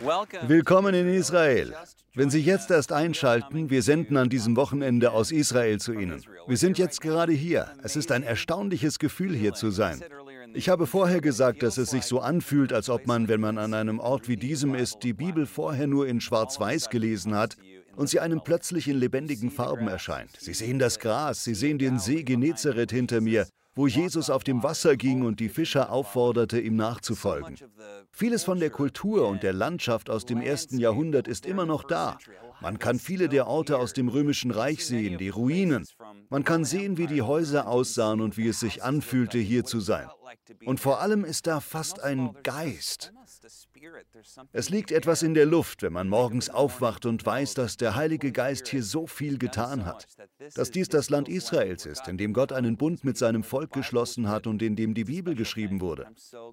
Willkommen in Israel. Wenn Sie jetzt erst einschalten, wir senden an diesem Wochenende aus Israel zu Ihnen. Wir sind jetzt gerade hier. Es ist ein erstaunliches Gefühl, hier zu sein. Ich habe vorher gesagt, dass es sich so anfühlt, als ob man, wenn man an einem Ort wie diesem ist, die Bibel vorher nur in Schwarz-Weiß gelesen hat und sie einem plötzlich in lebendigen Farben erscheint. Sie sehen das Gras, Sie sehen den See Genezareth hinter mir, wo Jesus auf dem Wasser ging und die Fischer aufforderte, ihm nachzufolgen. Vieles von der Kultur und der Landschaft aus dem ersten Jahrhundert ist immer noch da. Man kann viele der Orte aus dem römischen Reich sehen, die Ruinen. Man kann sehen, wie die Häuser aussahen und wie es sich anfühlte, hier zu sein. Und vor allem ist da fast ein Geist. Es liegt etwas in der Luft, wenn man morgens aufwacht und weiß, dass der Heilige Geist hier so viel getan hat. Dass dies das Land Israels ist, in dem Gott einen Bund mit seinem Volk geschlossen hat und in dem die Bibel geschrieben wurde.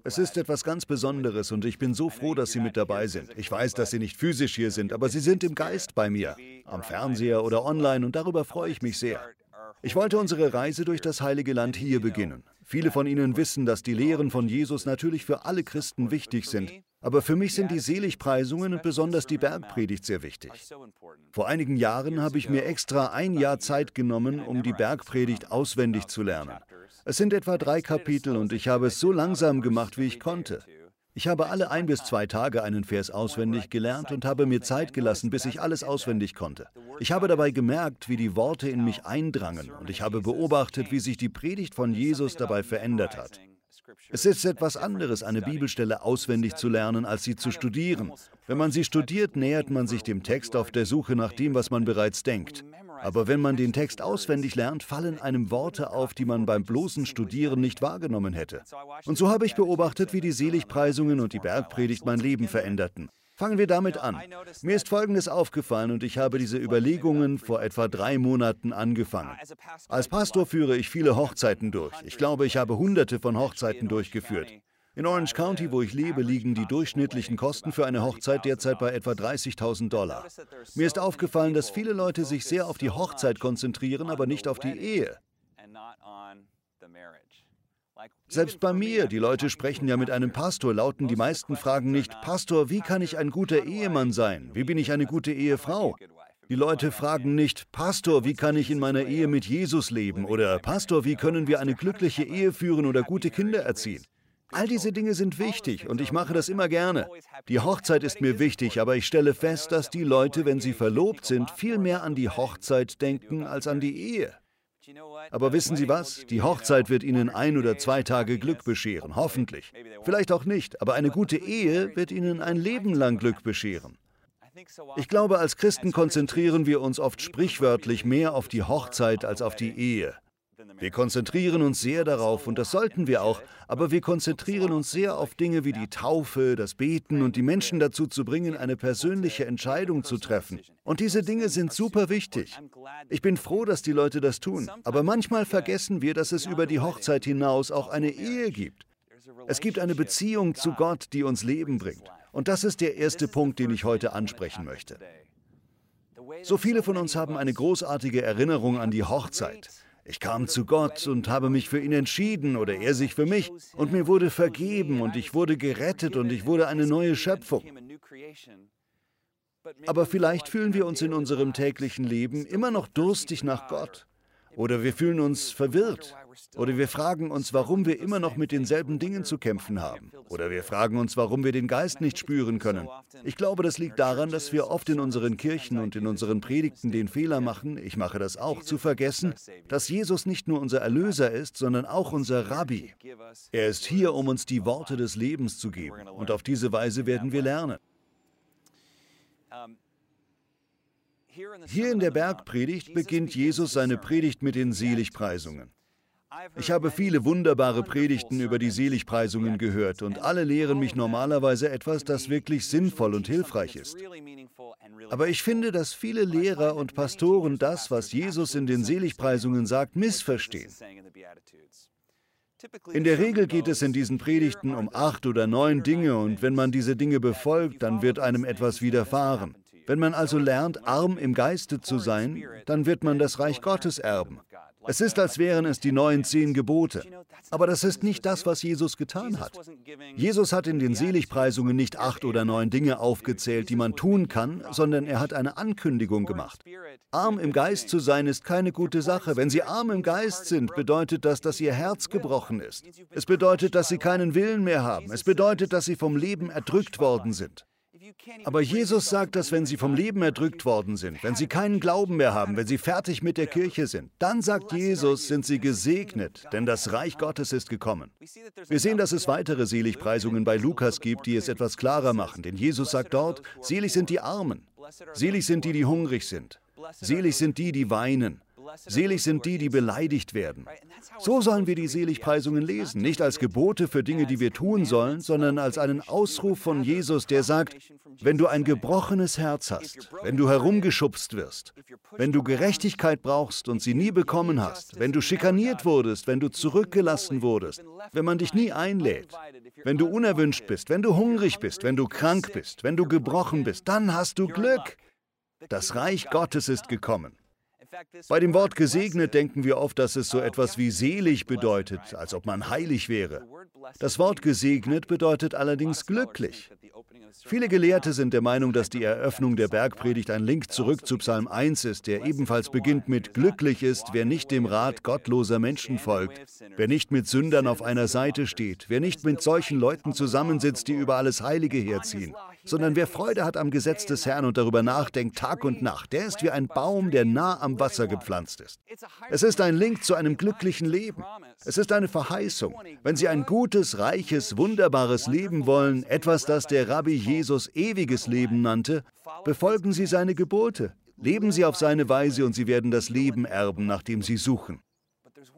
Es ist etwas ganz Besonderes und ich bin so froh, dass Sie mit dabei sind. Ich weiß, dass Sie nicht physisch hier sind, aber Sie sind im Geist bei mir, am Fernseher oder online und darüber freue ich mich sehr. Ich wollte unsere Reise durch das heilige Land hier beginnen. Viele von Ihnen wissen, dass die Lehren von Jesus natürlich für alle Christen wichtig sind, aber für mich sind die Seligpreisungen und besonders die Bergpredigt sehr wichtig. Vor einigen Jahren habe ich mir extra ein Jahr Zeit genommen, um die Bergpredigt auswendig zu lernen. Es sind etwa drei Kapitel und ich habe es so langsam gemacht, wie ich konnte. Ich habe alle ein bis zwei Tage einen Vers auswendig gelernt und habe mir Zeit gelassen, bis ich alles auswendig konnte. Ich habe dabei gemerkt, wie die Worte in mich eindrangen und ich habe beobachtet, wie sich die Predigt von Jesus dabei verändert hat. Es ist etwas anderes, eine Bibelstelle auswendig zu lernen, als sie zu studieren. Wenn man sie studiert, nähert man sich dem Text auf der Suche nach dem, was man bereits denkt. Aber wenn man den Text auswendig lernt, fallen einem Worte auf, die man beim bloßen Studieren nicht wahrgenommen hätte. Und so habe ich beobachtet, wie die Seligpreisungen und die Bergpredigt mein Leben veränderten. Fangen wir damit an. Mir ist Folgendes aufgefallen und ich habe diese Überlegungen vor etwa drei Monaten angefangen. Als Pastor führe ich viele Hochzeiten durch. Ich glaube, ich habe hunderte von Hochzeiten durchgeführt. In Orange County, wo ich lebe, liegen die durchschnittlichen Kosten für eine Hochzeit derzeit bei etwa 30.000 Dollar. Mir ist aufgefallen, dass viele Leute sich sehr auf die Hochzeit konzentrieren, aber nicht auf die Ehe. Selbst bei mir, die Leute sprechen ja mit einem Pastor, lauten die meisten Fragen nicht, Pastor, wie kann ich ein guter Ehemann sein? Wie bin ich eine gute Ehefrau? Die Leute fragen nicht, Pastor, wie kann ich in meiner Ehe mit Jesus leben? Oder Pastor, wie können wir eine glückliche Ehe führen oder gute Kinder erziehen? All diese Dinge sind wichtig und ich mache das immer gerne. Die Hochzeit ist mir wichtig, aber ich stelle fest, dass die Leute, wenn sie verlobt sind, viel mehr an die Hochzeit denken als an die Ehe. Aber wissen Sie was? Die Hochzeit wird Ihnen ein oder zwei Tage Glück bescheren, hoffentlich. Vielleicht auch nicht, aber eine gute Ehe wird Ihnen ein Leben lang Glück bescheren. Ich glaube, als Christen konzentrieren wir uns oft sprichwörtlich mehr auf die Hochzeit als auf die Ehe. Wir konzentrieren uns sehr darauf, und das sollten wir auch, aber wir konzentrieren uns sehr auf Dinge wie die Taufe, das Beten und die Menschen dazu zu bringen, eine persönliche Entscheidung zu treffen. Und diese Dinge sind super wichtig. Ich bin froh, dass die Leute das tun, aber manchmal vergessen wir, dass es über die Hochzeit hinaus auch eine Ehe gibt. Es gibt eine Beziehung zu Gott, die uns Leben bringt. Und das ist der erste Punkt, den ich heute ansprechen möchte. So viele von uns haben eine großartige Erinnerung an die Hochzeit. Ich kam zu Gott und habe mich für ihn entschieden oder er sich für mich und mir wurde vergeben und ich wurde gerettet und ich wurde eine neue Schöpfung. Aber vielleicht fühlen wir uns in unserem täglichen Leben immer noch durstig nach Gott. Oder wir fühlen uns verwirrt. Oder wir fragen uns, warum wir immer noch mit denselben Dingen zu kämpfen haben. Oder wir fragen uns, warum wir den Geist nicht spüren können. Ich glaube, das liegt daran, dass wir oft in unseren Kirchen und in unseren Predigten den Fehler machen, ich mache das auch, zu vergessen, dass Jesus nicht nur unser Erlöser ist, sondern auch unser Rabbi. Er ist hier, um uns die Worte des Lebens zu geben. Und auf diese Weise werden wir lernen. Hier in der Bergpredigt beginnt Jesus seine Predigt mit den Seligpreisungen. Ich habe viele wunderbare Predigten über die Seligpreisungen gehört und alle lehren mich normalerweise etwas, das wirklich sinnvoll und hilfreich ist. Aber ich finde, dass viele Lehrer und Pastoren das, was Jesus in den Seligpreisungen sagt, missverstehen. In der Regel geht es in diesen Predigten um acht oder neun Dinge und wenn man diese Dinge befolgt, dann wird einem etwas widerfahren. Wenn man also lernt, arm im Geiste zu sein, dann wird man das Reich Gottes erben. Es ist, als wären es die neuen zehn Gebote. Aber das ist nicht das, was Jesus getan hat. Jesus hat in den Seligpreisungen nicht acht oder neun Dinge aufgezählt, die man tun kann, sondern er hat eine Ankündigung gemacht. Arm im Geist zu sein ist keine gute Sache. Wenn Sie arm im Geist sind, bedeutet das, dass Ihr Herz gebrochen ist. Es bedeutet, dass Sie keinen Willen mehr haben. Es bedeutet, dass Sie vom Leben erdrückt worden sind. Aber Jesus sagt, dass wenn sie vom Leben erdrückt worden sind, wenn sie keinen Glauben mehr haben, wenn sie fertig mit der Kirche sind, dann sagt Jesus, sind sie gesegnet, denn das Reich Gottes ist gekommen. Wir sehen, dass es weitere Seligpreisungen bei Lukas gibt, die es etwas klarer machen, denn Jesus sagt dort, selig sind die Armen, selig sind die, die hungrig sind, selig sind die, die weinen, Selig sind die, die beleidigt werden. So sollen wir die Seligpreisungen lesen, nicht als Gebote für Dinge, die wir tun sollen, sondern als einen Ausruf von Jesus, der sagt, wenn du ein gebrochenes Herz hast, wenn du herumgeschubst wirst, wenn du Gerechtigkeit brauchst und sie nie bekommen hast, wenn du schikaniert wurdest, wenn du zurückgelassen wurdest, wenn man dich nie einlädt, wenn du unerwünscht bist, wenn du hungrig bist, wenn du krank bist, wenn du gebrochen bist, dann hast du Glück. Das Reich Gottes ist gekommen. Bei dem Wort gesegnet denken wir oft, dass es so etwas wie selig bedeutet, als ob man heilig wäre. Das Wort gesegnet bedeutet allerdings glücklich. Viele Gelehrte sind der Meinung, dass die Eröffnung der Bergpredigt ein Link zurück zu Psalm 1 ist, der ebenfalls beginnt mit Glücklich ist, wer nicht dem Rat gottloser Menschen folgt, wer nicht mit Sündern auf einer Seite steht, wer nicht mit solchen Leuten zusammensitzt, die über alles Heilige herziehen, sondern wer Freude hat am Gesetz des Herrn und darüber nachdenkt Tag und Nacht, der ist wie ein Baum, der nah am Wasser gepflanzt ist. Es ist ein Link zu einem glücklichen Leben. Es ist eine Verheißung. Wenn Sie ein gutes, reiches, wunderbares Leben wollen, etwas, das der Rabbi Jesus ewiges Leben nannte, befolgen Sie seine Gebote. Leben Sie auf seine Weise und Sie werden das Leben erben, nach dem Sie suchen.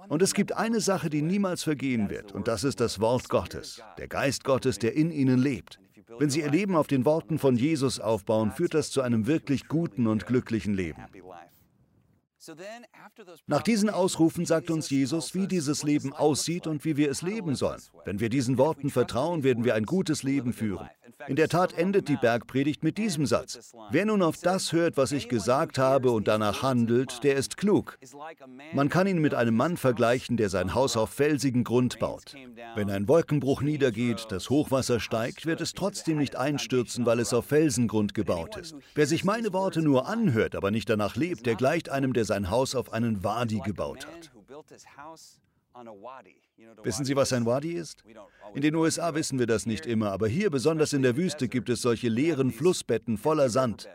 Und es gibt eine Sache, die niemals vergehen wird, und das ist das Wort Gottes, der Geist Gottes, der in Ihnen lebt. Wenn Sie Ihr Leben auf den Worten von Jesus aufbauen, führt das zu einem wirklich guten und glücklichen Leben. Nach diesen Ausrufen sagt uns Jesus, wie dieses Leben aussieht und wie wir es leben sollen. Wenn wir diesen Worten vertrauen, werden wir ein gutes Leben führen. In der Tat endet die Bergpredigt mit diesem Satz. Wer nun auf das hört, was ich gesagt habe und danach handelt, der ist klug. Man kann ihn mit einem Mann vergleichen, der sein Haus auf felsigen Grund baut. Wenn ein Wolkenbruch niedergeht, das Hochwasser steigt, wird es trotzdem nicht einstürzen, weil es auf Felsengrund gebaut ist. Wer sich meine Worte nur anhört, aber nicht danach lebt, der gleicht einem, der sein Haus auf einen Wadi gebaut hat. Wissen Sie, was ein Wadi ist? In den USA wissen wir das nicht immer, aber hier, besonders in der Wüste, gibt es solche leeren Flussbetten voller Sand.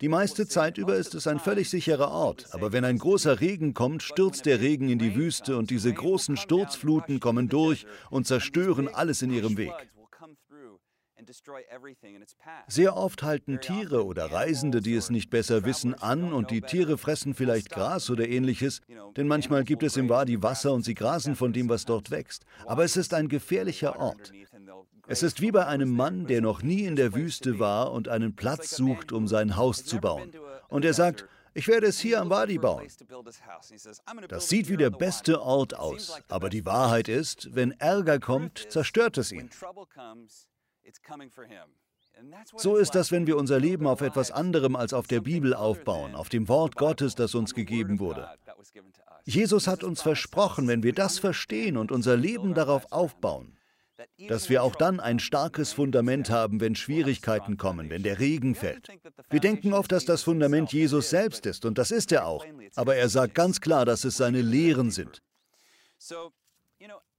Die meiste Zeit über ist es ein völlig sicherer Ort, aber wenn ein großer Regen kommt, stürzt der Regen in die Wüste und diese großen Sturzfluten kommen durch und zerstören alles in ihrem Weg. Sehr oft halten Tiere oder Reisende, die es nicht besser wissen, an und die Tiere fressen vielleicht Gras oder ähnliches, denn manchmal gibt es im Wadi Wasser und sie grasen von dem, was dort wächst. Aber es ist ein gefährlicher Ort. Es ist wie bei einem Mann, der noch nie in der Wüste war und einen Platz sucht, um sein Haus zu bauen. Und er sagt, ich werde es hier am Wadi bauen. Das sieht wie der beste Ort aus, aber die Wahrheit ist, wenn Ärger kommt, zerstört es ihn. So ist das, wenn wir unser Leben auf etwas anderem als auf der Bibel aufbauen, auf dem Wort Gottes, das uns gegeben wurde. Jesus hat uns versprochen, wenn wir das verstehen und unser Leben darauf aufbauen, dass wir auch dann ein starkes Fundament haben, wenn Schwierigkeiten kommen, wenn der Regen fällt. Wir denken oft, dass das Fundament Jesus selbst ist, und das ist er auch. Aber er sagt ganz klar, dass es seine Lehren sind.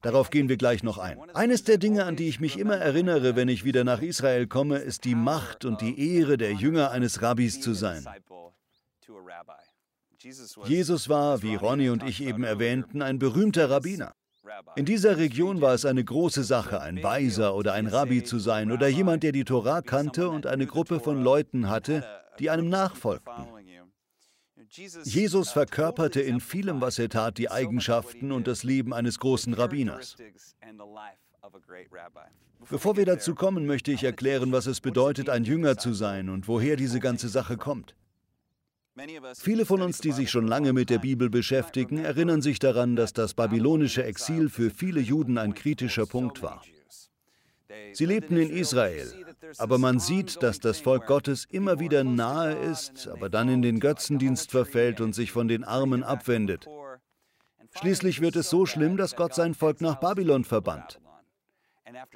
Darauf gehen wir gleich noch ein. Eines der Dinge, an die ich mich immer erinnere, wenn ich wieder nach Israel komme, ist die Macht und die Ehre der Jünger eines Rabbis zu sein. Jesus war, wie Ronny und ich eben erwähnten, ein berühmter Rabbiner. In dieser Region war es eine große Sache, ein Weiser oder ein Rabbi zu sein oder jemand, der die Torah kannte und eine Gruppe von Leuten hatte, die einem nachfolgten. Jesus verkörperte in vielem, was er tat, die Eigenschaften und das Leben eines großen Rabbiners. Bevor wir dazu kommen, möchte ich erklären, was es bedeutet, ein Jünger zu sein und woher diese ganze Sache kommt. Viele von uns, die sich schon lange mit der Bibel beschäftigen, erinnern sich daran, dass das babylonische Exil für viele Juden ein kritischer Punkt war. Sie lebten in Israel, aber man sieht, dass das Volk Gottes immer wieder nahe ist, aber dann in den Götzendienst verfällt und sich von den Armen abwendet. Schließlich wird es so schlimm, dass Gott sein Volk nach Babylon verbannt.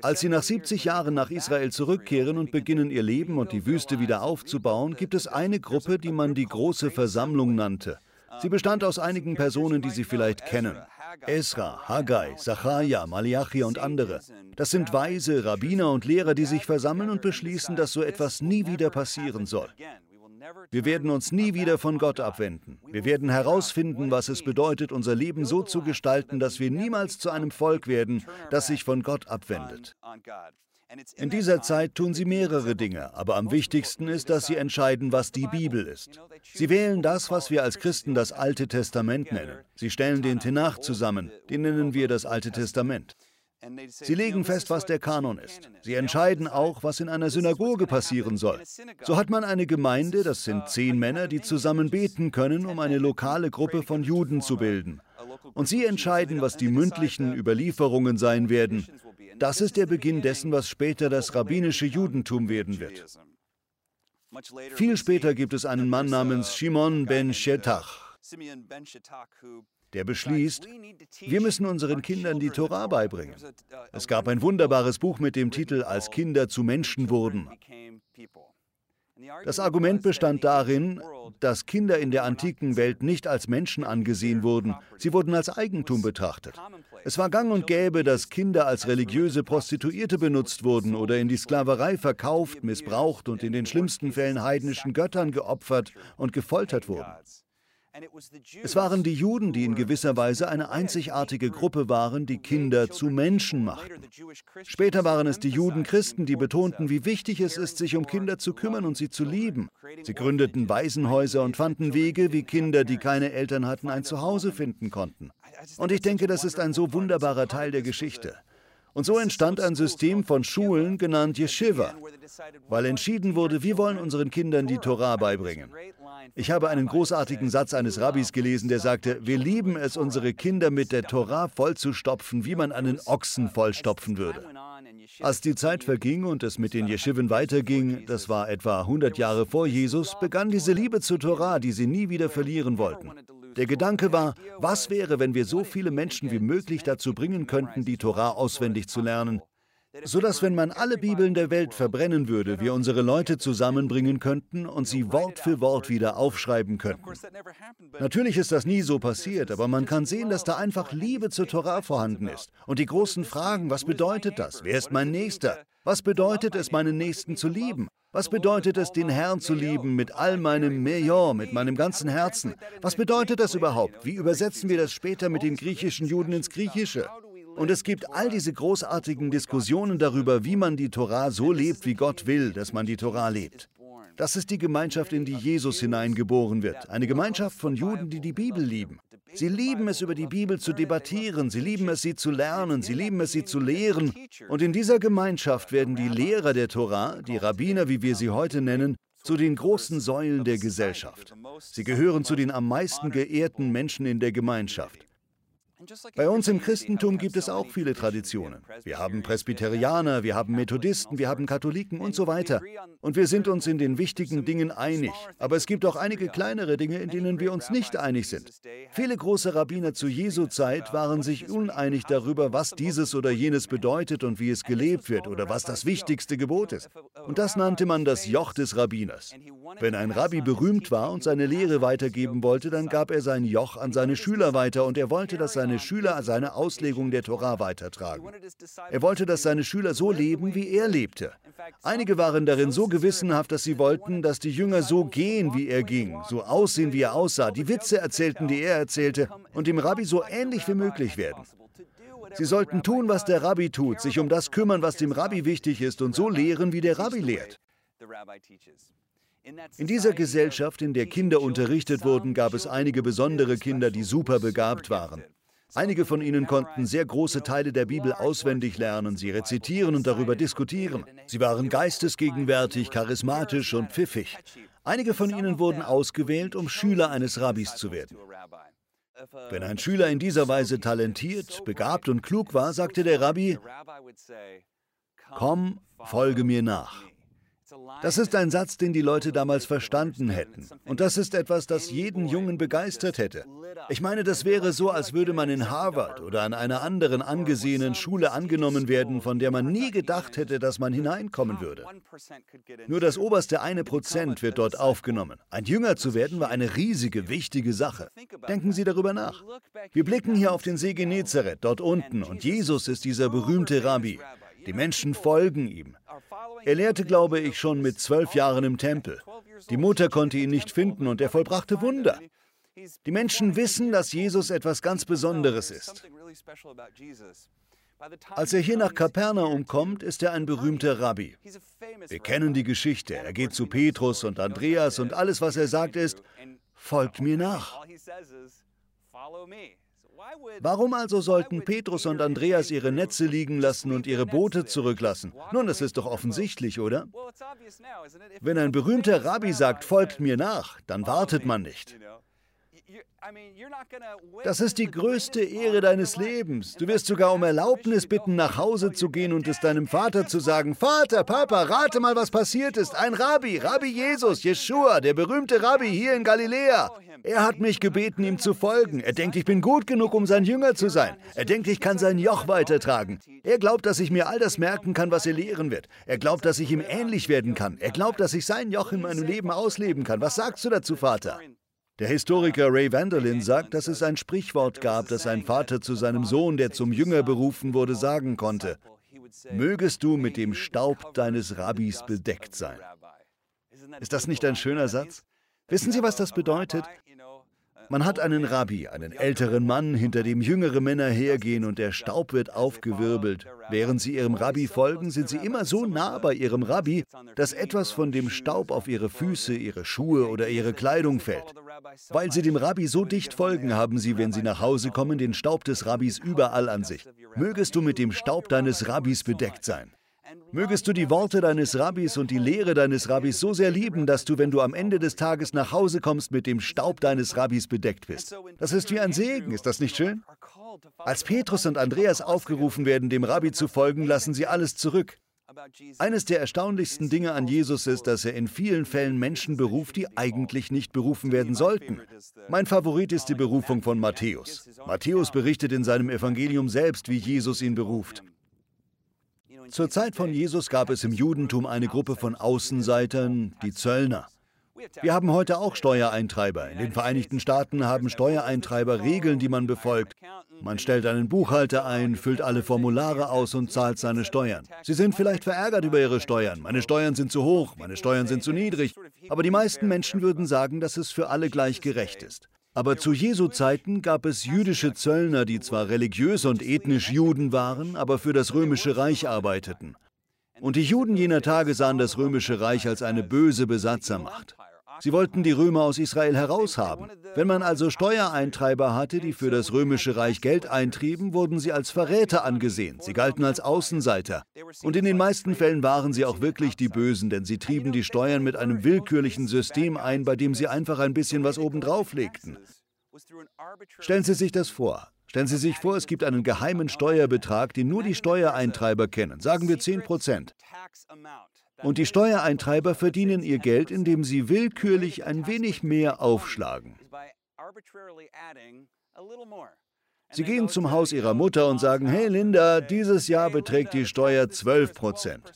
Als sie nach 70 Jahren nach Israel zurückkehren und beginnen ihr Leben und die Wüste wieder aufzubauen, gibt es eine Gruppe, die man die große Versammlung nannte. Sie bestand aus einigen Personen, die Sie vielleicht kennen. Esra, Haggai, Zachariah, Malachi und andere. Das sind Weise, Rabbiner und Lehrer, die sich versammeln und beschließen, dass so etwas nie wieder passieren soll. Wir werden uns nie wieder von Gott abwenden. Wir werden herausfinden, was es bedeutet, unser Leben so zu gestalten, dass wir niemals zu einem Volk werden, das sich von Gott abwendet. In dieser Zeit tun sie mehrere Dinge, aber am wichtigsten ist, dass sie entscheiden, was die Bibel ist. Sie wählen das, was wir als Christen das Alte Testament nennen. Sie stellen den Tenach zusammen, den nennen wir das Alte Testament. Sie legen fest, was der Kanon ist. Sie entscheiden auch, was in einer Synagoge passieren soll. So hat man eine Gemeinde, das sind zehn Männer, die zusammen beten können, um eine lokale Gruppe von Juden zu bilden. Und sie entscheiden, was die mündlichen Überlieferungen sein werden. Das ist der Beginn dessen, was später das rabbinische Judentum werden wird. Viel später gibt es einen Mann namens Shimon ben Shetach der beschließt, wir müssen unseren Kindern die Torah beibringen. Es gab ein wunderbares Buch mit dem Titel Als Kinder zu Menschen wurden. Das Argument bestand darin, dass Kinder in der antiken Welt nicht als Menschen angesehen wurden, sie wurden als Eigentum betrachtet. Es war gang und gäbe, dass Kinder als religiöse Prostituierte benutzt wurden oder in die Sklaverei verkauft, missbraucht und in den schlimmsten Fällen heidnischen Göttern geopfert und gefoltert wurden. Es waren die Juden, die in gewisser Weise eine einzigartige Gruppe waren, die Kinder zu Menschen machten. Später waren es die Judenchristen, die betonten, wie wichtig es ist, sich um Kinder zu kümmern und sie zu lieben. Sie gründeten Waisenhäuser und fanden Wege, wie Kinder, die keine Eltern hatten, ein Zuhause finden konnten. Und ich denke, das ist ein so wunderbarer Teil der Geschichte. Und so entstand ein System von Schulen genannt Yeshiva, weil entschieden wurde, wir wollen unseren Kindern die Torah beibringen. Ich habe einen großartigen Satz eines Rabbis gelesen, der sagte, wir lieben es, unsere Kinder mit der Torah vollzustopfen, wie man einen Ochsen vollstopfen würde. Als die Zeit verging und es mit den Jeschiven weiterging, das war etwa 100 Jahre vor Jesus, begann diese Liebe zur Torah, die sie nie wieder verlieren wollten. Der Gedanke war, was wäre, wenn wir so viele Menschen wie möglich dazu bringen könnten, die Torah auswendig zu lernen, sodass, wenn man alle Bibeln der Welt verbrennen würde, wir unsere Leute zusammenbringen könnten und sie Wort für Wort wieder aufschreiben könnten. Natürlich ist das nie so passiert, aber man kann sehen, dass da einfach Liebe zur Torah vorhanden ist. Und die großen Fragen, was bedeutet das? Wer ist mein Nächster? Was bedeutet es, meinen Nächsten zu lieben? Was bedeutet es, den Herrn zu lieben mit all meinem Meillon, mit meinem ganzen Herzen? Was bedeutet das überhaupt? Wie übersetzen wir das später mit den griechischen Juden ins Griechische? Und es gibt all diese großartigen Diskussionen darüber, wie man die Torah so lebt, wie Gott will, dass man die Torah lebt. Das ist die Gemeinschaft, in die Jesus hineingeboren wird. Eine Gemeinschaft von Juden, die die Bibel lieben. Sie lieben es, über die Bibel zu debattieren. Sie lieben es, sie zu lernen. Sie lieben es, sie zu lehren. Und in dieser Gemeinschaft werden die Lehrer der Torah, die Rabbiner, wie wir sie heute nennen, zu den großen Säulen der Gesellschaft. Sie gehören zu den am meisten geehrten Menschen in der Gemeinschaft. Bei uns im Christentum gibt es auch viele Traditionen. Wir haben Presbyterianer, wir haben Methodisten, wir haben Katholiken und so weiter. Und wir sind uns in den wichtigen Dingen einig. Aber es gibt auch einige kleinere Dinge, in denen wir uns nicht einig sind. Viele große Rabbiner zu Jesu Zeit waren sich uneinig darüber, was dieses oder jenes bedeutet und wie es gelebt wird oder was das wichtigste Gebot ist. Und das nannte man das Joch des Rabbiners. Wenn ein Rabbi berühmt war und seine Lehre weitergeben wollte, dann gab er sein Joch an seine Schüler weiter und er wollte, dass seine Schüler seine Auslegung der Torah weitertragen. Er wollte, dass seine Schüler so leben, wie er lebte. Einige waren darin so gewissenhaft, dass sie wollten, dass die Jünger so gehen, wie er ging, so aussehen, wie er aussah, die Witze erzählten, die er erzählte, und dem Rabbi so ähnlich wie möglich werden. Sie sollten tun, was der Rabbi tut, sich um das kümmern, was dem Rabbi wichtig ist, und so lehren, wie der Rabbi lehrt. In dieser Gesellschaft, in der Kinder unterrichtet wurden, gab es einige besondere Kinder, die super begabt waren. Einige von ihnen konnten sehr große Teile der Bibel auswendig lernen, sie rezitieren und darüber diskutieren. Sie waren geistesgegenwärtig, charismatisch und pfiffig. Einige von ihnen wurden ausgewählt, um Schüler eines Rabbis zu werden. Wenn ein Schüler in dieser Weise talentiert, begabt und klug war, sagte der Rabbi, komm, folge mir nach. Das ist ein Satz, den die Leute damals verstanden hätten. Und das ist etwas, das jeden Jungen begeistert hätte. Ich meine, das wäre so, als würde man in Harvard oder an einer anderen angesehenen Schule angenommen werden, von der man nie gedacht hätte, dass man hineinkommen würde. Nur das oberste eine Prozent wird dort aufgenommen. Ein Jünger zu werden war eine riesige, wichtige Sache. Denken Sie darüber nach. Wir blicken hier auf den See Genezareth, dort unten, und Jesus ist dieser berühmte Rabbi. Die Menschen folgen ihm. Er lehrte, glaube ich, schon mit zwölf Jahren im Tempel. Die Mutter konnte ihn nicht finden und er vollbrachte Wunder. Die Menschen wissen, dass Jesus etwas ganz Besonderes ist. Als er hier nach Kapernaum kommt, ist er ein berühmter Rabbi. Wir kennen die Geschichte. Er geht zu Petrus und Andreas und alles, was er sagt, ist, folgt mir nach. Warum also sollten Petrus und Andreas ihre Netze liegen lassen und ihre Boote zurücklassen? Nun, das ist doch offensichtlich, oder? Wenn ein berühmter Rabbi sagt, folgt mir nach, dann wartet man nicht. Das ist die größte Ehre deines Lebens. Du wirst sogar um Erlaubnis bitten, nach Hause zu gehen und es deinem Vater zu sagen, Vater, Papa, rate mal, was passiert ist. Ein Rabbi, Rabbi Jesus, Jeshua, der berühmte Rabbi hier in Galiläa. Er hat mich gebeten, ihm zu folgen. Er denkt, ich bin gut genug, um sein Jünger zu sein. Er denkt, ich kann sein Joch weitertragen. Er glaubt, dass ich mir all das merken kann, was er lehren wird. Er glaubt, dass ich ihm ähnlich werden kann. Er glaubt, dass ich sein Joch in meinem Leben ausleben kann. Was sagst du dazu, Vater? Der Historiker Ray Vanderlin sagt, dass es ein Sprichwort gab, das ein Vater zu seinem Sohn, der zum Jünger berufen wurde, sagen konnte. Mögest du mit dem Staub deines Rabbis bedeckt sein. Ist das nicht ein schöner Satz? Wissen Sie, was das bedeutet? Man hat einen Rabbi, einen älteren Mann, hinter dem jüngere Männer hergehen und der Staub wird aufgewirbelt. Während sie ihrem Rabbi folgen, sind sie immer so nah bei ihrem Rabbi, dass etwas von dem Staub auf ihre Füße, ihre Schuhe oder ihre Kleidung fällt. Weil sie dem Rabbi so dicht folgen, haben sie, wenn sie nach Hause kommen, den Staub des Rabbis überall an sich. Mögest du mit dem Staub deines Rabbis bedeckt sein. Mögest du die Worte deines Rabbis und die Lehre deines Rabbis so sehr lieben, dass du, wenn du am Ende des Tages nach Hause kommst, mit dem Staub deines Rabbis bedeckt bist. Das ist wie ein Segen, ist das nicht schön? Als Petrus und Andreas aufgerufen werden, dem Rabbi zu folgen, lassen sie alles zurück. Eines der erstaunlichsten Dinge an Jesus ist, dass er in vielen Fällen Menschen beruft, die eigentlich nicht berufen werden sollten. Mein Favorit ist die Berufung von Matthäus. Matthäus berichtet in seinem Evangelium selbst, wie Jesus ihn beruft. Zur Zeit von Jesus gab es im Judentum eine Gruppe von Außenseitern, die Zöllner. Wir haben heute auch Steuereintreiber. In den Vereinigten Staaten haben Steuereintreiber Regeln, die man befolgt. Man stellt einen Buchhalter ein, füllt alle Formulare aus und zahlt seine Steuern. Sie sind vielleicht verärgert über ihre Steuern. Meine Steuern sind zu hoch, meine Steuern sind zu niedrig. Aber die meisten Menschen würden sagen, dass es für alle gleich gerecht ist. Aber zu Jesu Zeiten gab es jüdische Zöllner, die zwar religiös und ethnisch Juden waren, aber für das römische Reich arbeiteten. Und die Juden jener Tage sahen das römische Reich als eine böse Besatzermacht. Sie wollten die Römer aus Israel heraushaben. Wenn man also Steuereintreiber hatte, die für das römische Reich Geld eintrieben, wurden sie als Verräter angesehen. Sie galten als Außenseiter. Und in den meisten Fällen waren sie auch wirklich die Bösen, denn sie trieben die Steuern mit einem willkürlichen System ein, bei dem sie einfach ein bisschen was obendrauf legten. Stellen Sie sich das vor. Stellen Sie sich vor, es gibt einen geheimen Steuerbetrag, den nur die Steuereintreiber kennen, sagen wir 10 Prozent. Und die Steuereintreiber verdienen ihr Geld, indem sie willkürlich ein wenig mehr aufschlagen. Sie gehen zum Haus ihrer Mutter und sagen, hey Linda, dieses Jahr beträgt die Steuer 12 Prozent.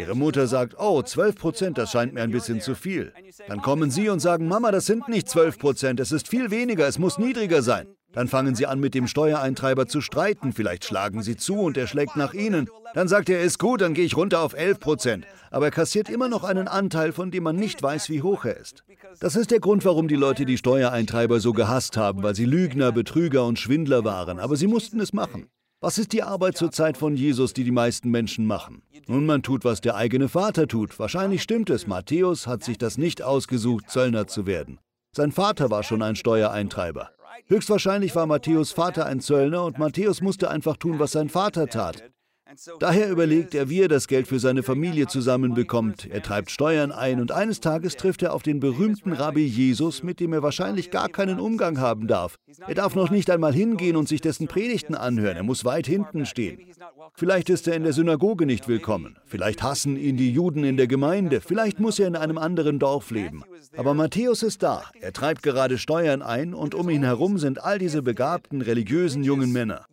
Ihre Mutter sagt, oh, 12 Prozent, das scheint mir ein bisschen zu viel. Dann kommen Sie und sagen, Mama, das sind nicht 12 Prozent, es ist viel weniger, es muss niedriger sein. Dann fangen Sie an, mit dem Steuereintreiber zu streiten. Vielleicht schlagen Sie zu und er schlägt nach Ihnen. Dann sagt er, ist gut, dann gehe ich runter auf 11 Prozent. Aber er kassiert immer noch einen Anteil, von dem man nicht weiß, wie hoch er ist. Das ist der Grund, warum die Leute die Steuereintreiber so gehasst haben, weil sie Lügner, Betrüger und Schwindler waren. Aber sie mussten es machen. Was ist die Arbeit zur Zeit von Jesus, die die meisten Menschen machen? Nun, man tut, was der eigene Vater tut. Wahrscheinlich stimmt es. Matthäus hat sich das nicht ausgesucht, Zöllner zu werden. Sein Vater war schon ein Steuereintreiber. Höchstwahrscheinlich war Matthäus Vater ein Zöllner und Matthäus musste einfach tun, was sein Vater tat. Daher überlegt er, wie er das Geld für seine Familie zusammenbekommt. Er treibt Steuern ein und eines Tages trifft er auf den berühmten Rabbi Jesus, mit dem er wahrscheinlich gar keinen Umgang haben darf. Er darf noch nicht einmal hingehen und sich dessen Predigten anhören. Er muss weit hinten stehen. Vielleicht ist er in der Synagoge nicht willkommen. Vielleicht hassen ihn die Juden in der Gemeinde. Vielleicht muss er in einem anderen Dorf leben. Aber Matthäus ist da. Er treibt gerade Steuern ein und um ihn herum sind all diese begabten, religiösen jungen Männer.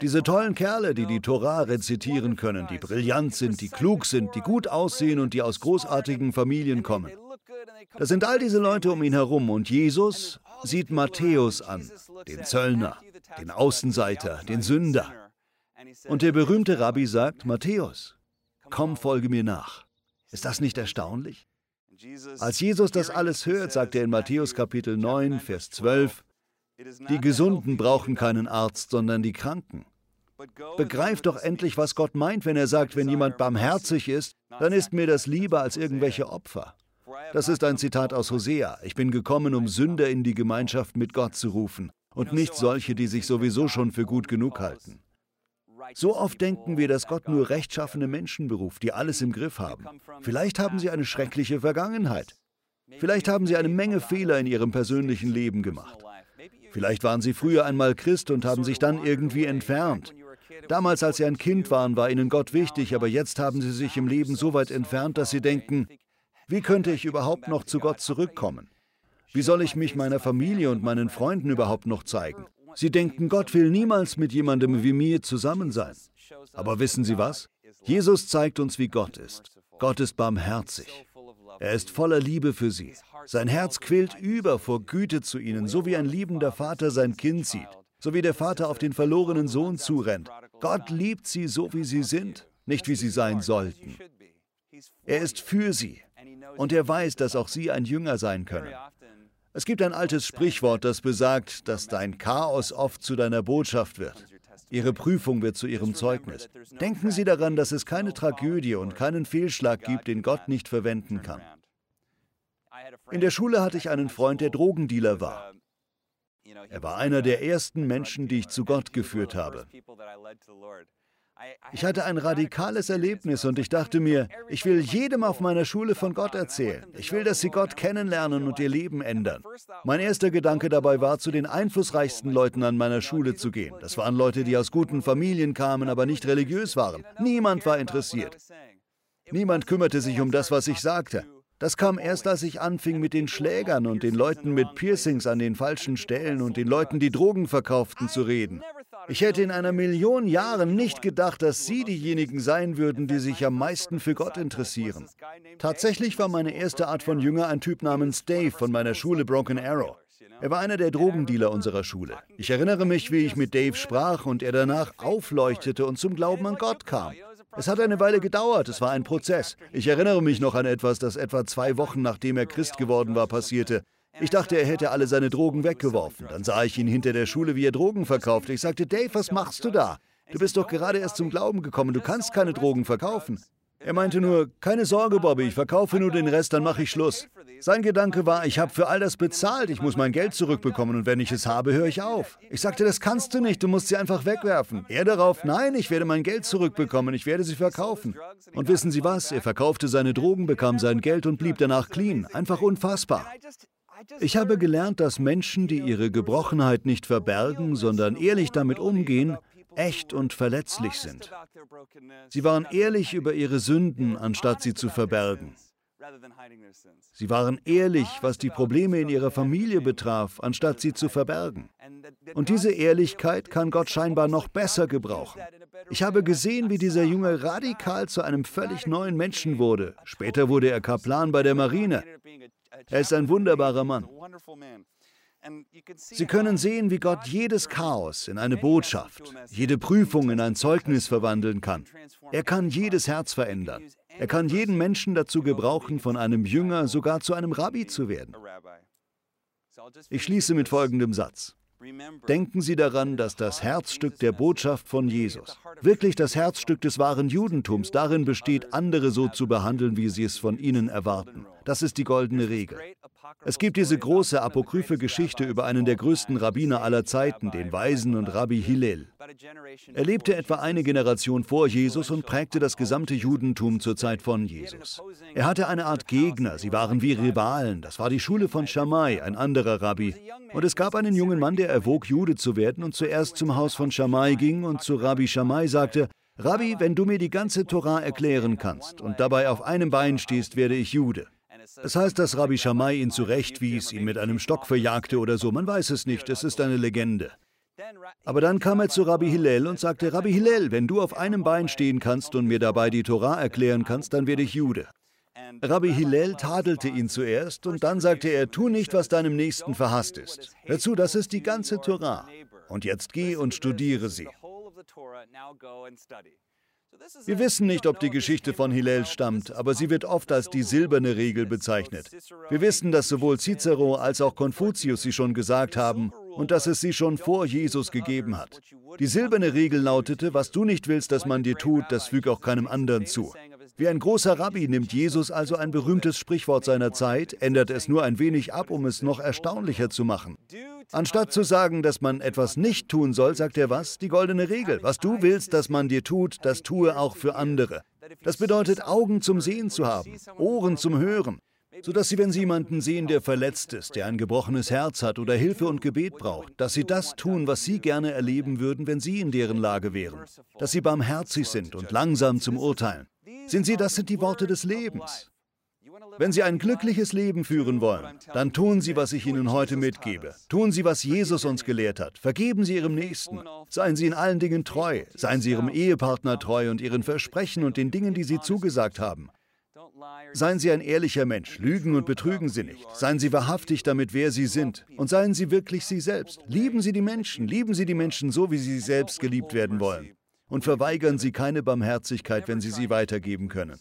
Diese tollen Kerle, die die Torah rezitieren können, die brillant sind, die klug sind, die gut aussehen und die aus großartigen Familien kommen. Das sind all diese Leute um ihn herum und Jesus sieht Matthäus an, den Zöllner, den Außenseiter, den Sünder. Und der berühmte Rabbi sagt, Matthäus, komm, folge mir nach. Ist das nicht erstaunlich? Als Jesus das alles hört, sagt er in Matthäus Kapitel 9, Vers 12, die Gesunden brauchen keinen Arzt, sondern die Kranken. Begreift doch endlich, was Gott meint, wenn er sagt, wenn jemand barmherzig ist, dann ist mir das lieber als irgendwelche Opfer. Das ist ein Zitat aus Hosea. Ich bin gekommen, um Sünder in die Gemeinschaft mit Gott zu rufen und nicht solche, die sich sowieso schon für gut genug halten. So oft denken wir, dass Gott nur rechtschaffene Menschen beruft, die alles im Griff haben. Vielleicht haben sie eine schreckliche Vergangenheit. Vielleicht haben sie eine Menge Fehler in ihrem persönlichen Leben gemacht. Vielleicht waren sie früher einmal Christ und haben sich dann irgendwie entfernt. Damals, als sie ein Kind waren, war ihnen Gott wichtig, aber jetzt haben sie sich im Leben so weit entfernt, dass sie denken, wie könnte ich überhaupt noch zu Gott zurückkommen? Wie soll ich mich meiner Familie und meinen Freunden überhaupt noch zeigen? Sie denken, Gott will niemals mit jemandem wie mir zusammen sein. Aber wissen Sie was? Jesus zeigt uns, wie Gott ist. Gott ist barmherzig. Er ist voller Liebe für sie. Sein Herz quillt über vor Güte zu ihnen, so wie ein liebender Vater sein Kind sieht, so wie der Vater auf den verlorenen Sohn zurennt. Gott liebt sie so, wie sie sind, nicht wie sie sein sollten. Er ist für sie und er weiß, dass auch sie ein Jünger sein können. Es gibt ein altes Sprichwort, das besagt, dass dein Chaos oft zu deiner Botschaft wird. Ihre Prüfung wird zu ihrem Zeugnis. Denken Sie daran, dass es keine Tragödie und keinen Fehlschlag gibt, den Gott nicht verwenden kann. In der Schule hatte ich einen Freund, der Drogendealer war. Er war einer der ersten Menschen, die ich zu Gott geführt habe. Ich hatte ein radikales Erlebnis und ich dachte mir, ich will jedem auf meiner Schule von Gott erzählen. Ich will, dass sie Gott kennenlernen und ihr Leben ändern. Mein erster Gedanke dabei war, zu den einflussreichsten Leuten an meiner Schule zu gehen. Das waren Leute, die aus guten Familien kamen, aber nicht religiös waren. Niemand war interessiert. Niemand kümmerte sich um das, was ich sagte. Das kam erst, als ich anfing mit den Schlägern und den Leuten mit Piercings an den falschen Stellen und den Leuten, die Drogen verkauften, zu reden. Ich hätte in einer Million Jahren nicht gedacht, dass Sie diejenigen sein würden, die sich am meisten für Gott interessieren. Tatsächlich war meine erste Art von Jünger ein Typ namens Dave von meiner Schule Broken Arrow. Er war einer der Drogendealer unserer Schule. Ich erinnere mich, wie ich mit Dave sprach und er danach aufleuchtete und zum Glauben an Gott kam. Es hat eine Weile gedauert, es war ein Prozess. Ich erinnere mich noch an etwas, das etwa zwei Wochen nachdem er Christ geworden war, passierte. Ich dachte, er hätte alle seine Drogen weggeworfen. Dann sah ich ihn hinter der Schule, wie er Drogen verkaufte. Ich sagte, Dave, was machst du da? Du bist doch gerade erst zum Glauben gekommen, du kannst keine Drogen verkaufen. Er meinte nur, keine Sorge, Bobby, ich verkaufe nur den Rest, dann mache ich Schluss. Sein Gedanke war, ich habe für all das bezahlt, ich muss mein Geld zurückbekommen und wenn ich es habe, höre ich auf. Ich sagte, das kannst du nicht, du musst sie einfach wegwerfen. Er darauf, nein, ich werde mein Geld zurückbekommen, ich werde sie verkaufen. Und wissen Sie was, er verkaufte seine Drogen, bekam sein Geld und blieb danach clean. Einfach unfassbar. Ich habe gelernt, dass Menschen, die ihre Gebrochenheit nicht verbergen, sondern ehrlich damit umgehen, echt und verletzlich sind. Sie waren ehrlich über ihre Sünden, anstatt sie zu verbergen. Sie waren ehrlich, was die Probleme in ihrer Familie betraf, anstatt sie zu verbergen. Und diese Ehrlichkeit kann Gott scheinbar noch besser gebrauchen. Ich habe gesehen, wie dieser Junge radikal zu einem völlig neuen Menschen wurde. Später wurde er Kaplan bei der Marine. Er ist ein wunderbarer Mann. Sie können sehen, wie Gott jedes Chaos in eine Botschaft, jede Prüfung in ein Zeugnis verwandeln kann. Er kann jedes Herz verändern. Er kann jeden Menschen dazu gebrauchen, von einem Jünger sogar zu einem Rabbi zu werden. Ich schließe mit folgendem Satz. Denken Sie daran, dass das Herzstück der Botschaft von Jesus, wirklich das Herzstück des wahren Judentums, darin besteht, andere so zu behandeln, wie sie es von ihnen erwarten. Das ist die goldene Regel. Es gibt diese große apokryphe Geschichte über einen der größten Rabbiner aller Zeiten, den Weisen und Rabbi Hillel. Er lebte etwa eine Generation vor Jesus und prägte das gesamte Judentum zur Zeit von Jesus. Er hatte eine Art Gegner, sie waren wie Rivalen. Das war die Schule von Shammai, ein anderer Rabbi. Und es gab einen jungen Mann, der erwog, Jude zu werden und zuerst zum Haus von Shammai ging und zu Rabbi Shammai sagte, Rabbi, wenn du mir die ganze Torah erklären kannst und dabei auf einem Bein stehst, werde ich Jude. Es heißt, dass Rabbi Shammai ihn zurechtwies, ihn mit einem Stock verjagte oder so. Man weiß es nicht, es ist eine Legende. Aber dann kam er zu Rabbi Hillel und sagte, Rabbi Hillel, wenn du auf einem Bein stehen kannst und mir dabei die Torah erklären kannst, dann werde ich Jude. Rabbi Hillel tadelte ihn zuerst und dann sagte er, tu nicht, was deinem Nächsten verhasst ist. Hör zu, das ist die ganze Torah. Und jetzt geh und studiere sie. Wir wissen nicht, ob die Geschichte von Hillel stammt, aber sie wird oft als die silberne Regel bezeichnet. Wir wissen, dass sowohl Cicero als auch Konfuzius sie schon gesagt haben und dass es sie schon vor Jesus gegeben hat. Die silberne Regel lautete, was du nicht willst, dass man dir tut, das füg auch keinem anderen zu. Wie ein großer Rabbi nimmt Jesus also ein berühmtes Sprichwort seiner Zeit, ändert es nur ein wenig ab, um es noch erstaunlicher zu machen. Anstatt zu sagen, dass man etwas nicht tun soll, sagt er was? Die goldene Regel. Was du willst, dass man dir tut, das tue auch für andere. Das bedeutet, Augen zum Sehen zu haben, Ohren zum Hören, sodass sie, wenn sie jemanden sehen, der verletzt ist, der ein gebrochenes Herz hat oder Hilfe und Gebet braucht, dass sie das tun, was sie gerne erleben würden, wenn sie in deren Lage wären. Dass sie barmherzig sind und langsam zum Urteilen. Sehen Sie, das sind die Worte des Lebens. Wenn Sie ein glückliches Leben führen wollen, dann tun Sie, was ich Ihnen heute mitgebe. Tun Sie, was Jesus uns gelehrt hat. Vergeben Sie Ihrem Nächsten. Seien Sie in allen Dingen treu. Seien Sie Ihrem Ehepartner treu und Ihren Versprechen und den Dingen, die Sie zugesagt haben. Seien Sie ein ehrlicher Mensch, lügen und betrügen Sie nicht. Seien Sie wahrhaftig damit, wer Sie sind. Und seien Sie wirklich Sie selbst. Lieben Sie die Menschen, lieben Sie die Menschen so, wie Sie selbst geliebt werden wollen und verweigern Sie keine Barmherzigkeit, wenn Sie sie weitergeben können.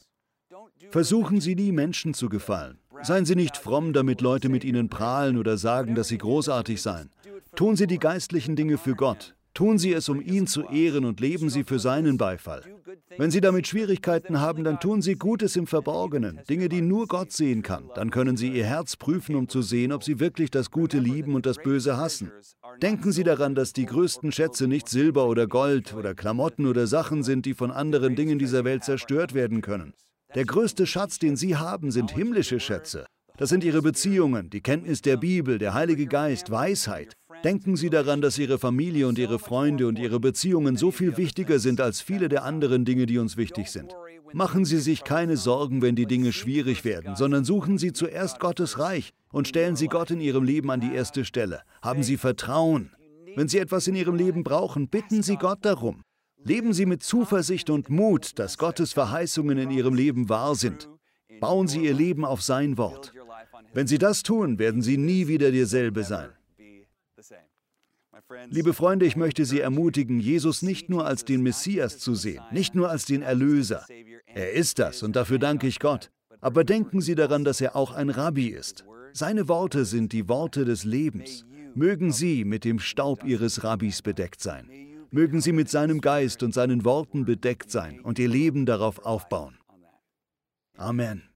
Versuchen Sie nie, Menschen zu gefallen. Seien Sie nicht fromm, damit Leute mit Ihnen prahlen oder sagen, dass Sie großartig seien. Tun Sie die geistlichen Dinge für Gott. Tun Sie es, um ihn zu ehren und leben Sie für seinen Beifall. Wenn Sie damit Schwierigkeiten haben, dann tun Sie Gutes im Verborgenen, Dinge, die nur Gott sehen kann. Dann können Sie Ihr Herz prüfen, um zu sehen, ob Sie wirklich das Gute lieben und das Böse hassen. Denken Sie daran, dass die größten Schätze nicht Silber oder Gold oder Klamotten oder Sachen sind, die von anderen Dingen dieser Welt zerstört werden können. Der größte Schatz, den Sie haben, sind himmlische Schätze. Das sind Ihre Beziehungen, die Kenntnis der Bibel, der Heilige Geist, Weisheit. Denken Sie daran, dass Ihre Familie und Ihre Freunde und Ihre Beziehungen so viel wichtiger sind als viele der anderen Dinge, die uns wichtig sind. Machen Sie sich keine Sorgen, wenn die Dinge schwierig werden, sondern suchen Sie zuerst Gottes Reich und stellen Sie Gott in Ihrem Leben an die erste Stelle. Haben Sie Vertrauen. Wenn Sie etwas in Ihrem Leben brauchen, bitten Sie Gott darum. Leben Sie mit Zuversicht und Mut, dass Gottes Verheißungen in Ihrem Leben wahr sind. Bauen Sie Ihr Leben auf sein Wort. Wenn Sie das tun, werden Sie nie wieder derselbe sein. Liebe Freunde, ich möchte Sie ermutigen, Jesus nicht nur als den Messias zu sehen, nicht nur als den Erlöser. Er ist das und dafür danke ich Gott. Aber denken Sie daran, dass er auch ein Rabbi ist. Seine Worte sind die Worte des Lebens. Mögen Sie mit dem Staub Ihres Rabbis bedeckt sein. Mögen Sie mit seinem Geist und seinen Worten bedeckt sein und Ihr Leben darauf aufbauen. Amen.